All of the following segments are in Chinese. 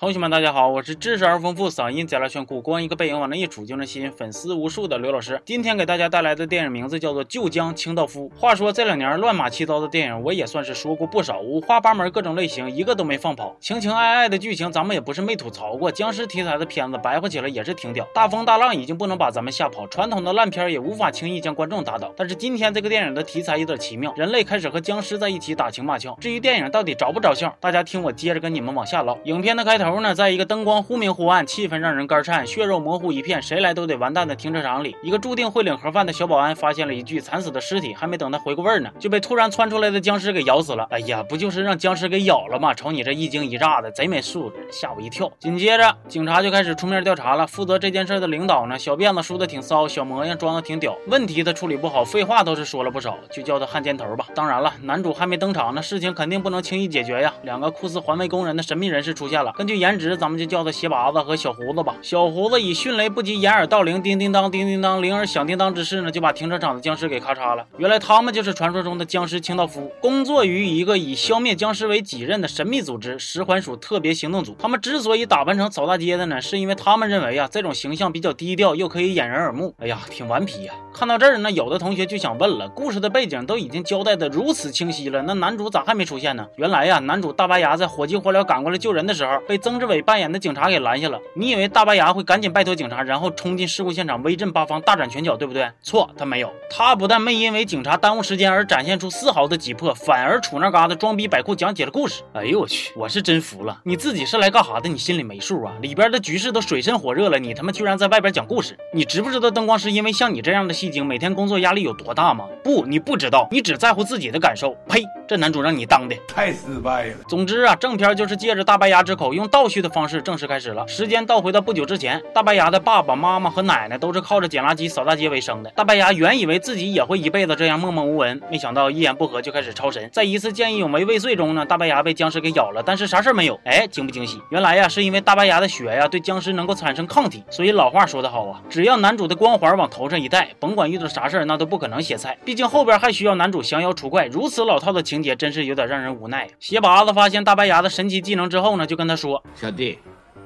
同学们，大家好，我是知识而丰富、嗓音贼拉炫酷、光一个背影往那一杵就能吸引粉丝无数的刘老师。今天给大家带来的电影名字叫做《旧江清道夫》。话说这两年乱码七糟的电影，我也算是说过不少，五花八门，各种类型，一个都没放跑。情情爱爱的剧情，咱们也不是没吐槽过。僵尸题材的片子白话起来也是挺屌，大风大浪已经不能把咱们吓跑，传统的烂片也无法轻易将观众打倒。但是今天这个电影的题材有点奇妙，人类开始和僵尸在一起打情骂俏。至于电影到底着不着相，大家听我接着跟你们往下唠。影片的开头呢，在一个灯光。光忽明忽暗，气氛让人肝颤，血肉模糊一片，谁来都得完蛋的停车场里，一个注定会领盒饭的小保安发现了一具惨死的尸体，还没等他回过味儿呢，就被突然窜出来的僵尸给咬死了。哎呀，不就是让僵尸给咬了吗？瞅你这一惊一乍的，贼没素质，吓我一跳。紧接着，警察就开始出面调查了。负责这件事的领导呢，小辫子梳的挺骚，小模样装的挺屌，问题他处理不好，废话倒是说了不少，就叫他汉奸头吧。当然了，男主还没登场呢，事情肯定不能轻易解决呀。两个酷似环卫工人的神秘人士出现了，根据颜值，咱们就叫他鞋拔子和。小胡子吧，小胡子以迅雷不及掩耳盗铃，叮叮当，叮叮当，铃儿响叮当之势呢，就把停车场的僵尸给咔嚓了。原来他们就是传说中的僵尸清道夫，工作于一个以消灭僵尸为己任的神秘组织——十环署特别行动组。他们之所以打扮成扫大街的呢，是因为他们认为啊，这种形象比较低调，又可以掩人耳目。哎呀，挺顽皮呀！看到这儿呢，有的同学就想问了：故事的背景都已经交代的如此清晰了，那男主咋还没出现呢？原来呀，男主大白牙在火急火燎赶过来救人的时候，被曾志伟扮演的警察给拦下了。你以为大白牙会赶紧拜托警察，然后冲进事故现场，威震八方，大展拳脚，对不对？错，他没有。他不但没因为警察耽误时间而展现出丝毫的急迫，反而杵那嘎达装逼摆酷讲起了故事。哎呦我去，我是真服了！你自己是来干啥的？你心里没数啊？里边的局势都水深火热了，你他妈居然在外边讲故事？你知不知道灯光师因为像你这样的戏精，每天工作压力有多大吗？不，你不知道，你只在乎自己的感受。呸！这男主让你当的太失败了。总之啊，正片就是借着大白牙之口，用倒叙的方式正式开始了。时间倒回到不久之前，大白牙的爸爸妈妈和奶奶都是靠着捡垃圾、扫大街为生的。大白牙原以为自己也会一辈子这样默默无闻，没想到一言不合就开始超神。在一次见义勇为未遂中呢，大白牙被僵尸给咬了，但是啥事儿没有。哎，惊不惊喜？原来呀，是因为大白牙的血呀对僵尸能够产生抗体。所以老话说得好啊，只要男主的光环往头上一戴，甭管遇到啥事儿，那都不可能歇菜。毕竟后边还需要男主降妖除怪，如此老套的情节真是有点让。人无奈，鞋拔子发现大白牙的神奇技能之后呢，就跟他说：“小弟，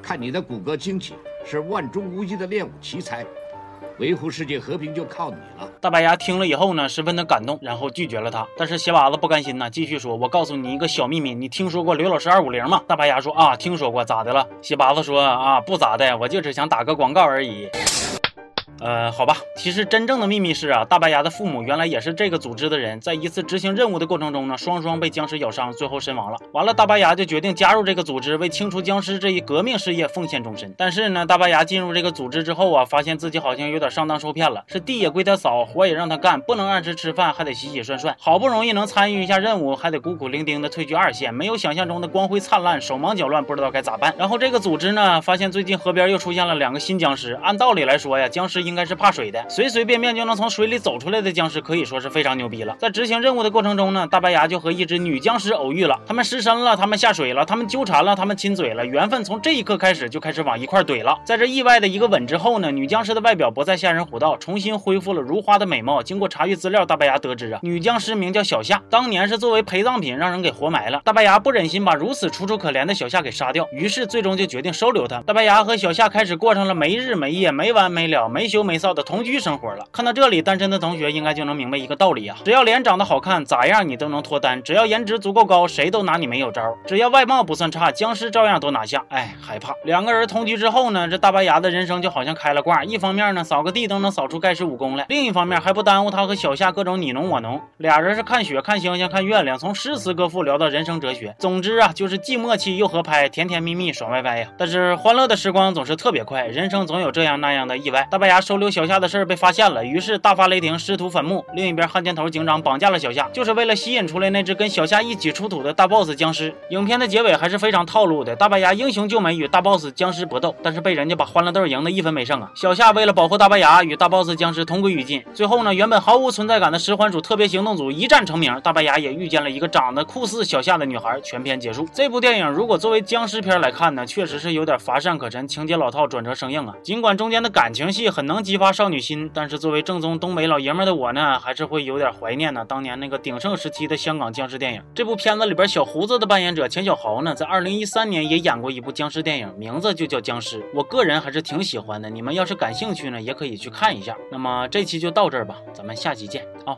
看你的骨骼惊奇，是万中无一的练武奇才，维护世界和平就靠你了。”大白牙听了以后呢，十分的感动，然后拒绝了他。但是鞋拔子不甘心呐，继续说：“我告诉你一个小秘密，你听说过刘老师二五零吗？”大白牙说：“啊，听说过，咋的了？”鞋拔子说：“啊，不咋的，我就是想打个广告而已。”呃，好吧，其实真正的秘密是啊，大白牙的父母原来也是这个组织的人，在一次执行任务的过程中呢，双双被僵尸咬伤，最后身亡了。完了，大白牙就决定加入这个组织，为清除僵尸这一革命事业奉献终身。但是呢，大白牙进入这个组织之后啊，发现自己好像有点上当受骗了，是地也归他扫，活也让他干，不能按时吃饭，还得洗洗涮涮。好不容易能参与一下任务，还得孤苦伶仃的退居二线，没有想象中的光辉灿烂，手忙脚乱，不知道该咋办。然后这个组织呢，发现最近河边又出现了两个新僵尸。按道理来说呀，僵尸应应该是怕水的。随随便便就能从水里走出来的僵尸可以说是非常牛逼了。在执行任务的过程中呢，大白牙就和一只女僵尸偶遇了。他们失身了，他们下水了，他们纠缠了，他们亲嘴了，缘分从这一刻开始就开始往一块怼了。在这意外的一个吻之后呢，女僵尸的外表不再吓人虎道，重新恢复了如花的美貌。经过查阅资料，大白牙得知啊，女僵尸名叫小夏，当年是作为陪葬品让人给活埋了。大白牙不忍心把如此楚楚可怜的小夏给杀掉，于是最终就决定收留她。大白牙和小夏开始过上了没日没夜、没完没了、没休没臊的同居生活了。看到。这里单身的同学应该就能明白一个道理啊，只要脸长得好看，咋样你都能脱单；只要颜值足够高，谁都拿你没有招；只要外貌不算差，僵尸照样都拿下。哎，害怕。两个人同居之后呢，这大白牙的人生就好像开了挂。一方面呢，扫个地都能扫出盖世武功来；另一方面还不耽误他和小夏各种你侬我侬。俩人是看雪、看星星、看月亮，从诗词歌赋聊到人生哲学。总之啊，就是既默契又合拍，甜甜蜜蜜爽歪歪呀。但是欢乐的时光总是特别快，人生总有这样那样的意外。大白牙收留小夏的事被发现了，于是。大发雷霆，师徒反目。另一边，汉奸头警长绑架了小夏，就是为了吸引出来那只跟小夏一起出土的大 boss 僵尸。影片的结尾还是非常套路的，大白牙英雄救美与大 boss 僵尸搏斗，但是被人家把欢乐豆赢得一分没剩啊！小夏为了保护大白牙，与大 boss 僵尸同归于尽。最后呢，原本毫无存在感的十环署特别行动组一战成名，大白牙也遇见了一个长得酷似小夏的女孩。全片结束。这部电影如果作为僵尸片来看呢，确实是有点乏善可陈，情节老套，转折生硬啊。尽管中间的感情戏很能。能激发少女心，但是作为正宗东北老爷们的我呢，还是会有点怀念呢当年那个鼎盛时期的香港僵尸电影。这部片子里边小胡子的扮演者钱小豪呢，在二零一三年也演过一部僵尸电影，名字就叫《僵尸》，我个人还是挺喜欢的。你们要是感兴趣呢，也可以去看一下。那么这期就到这儿吧，咱们下期见啊。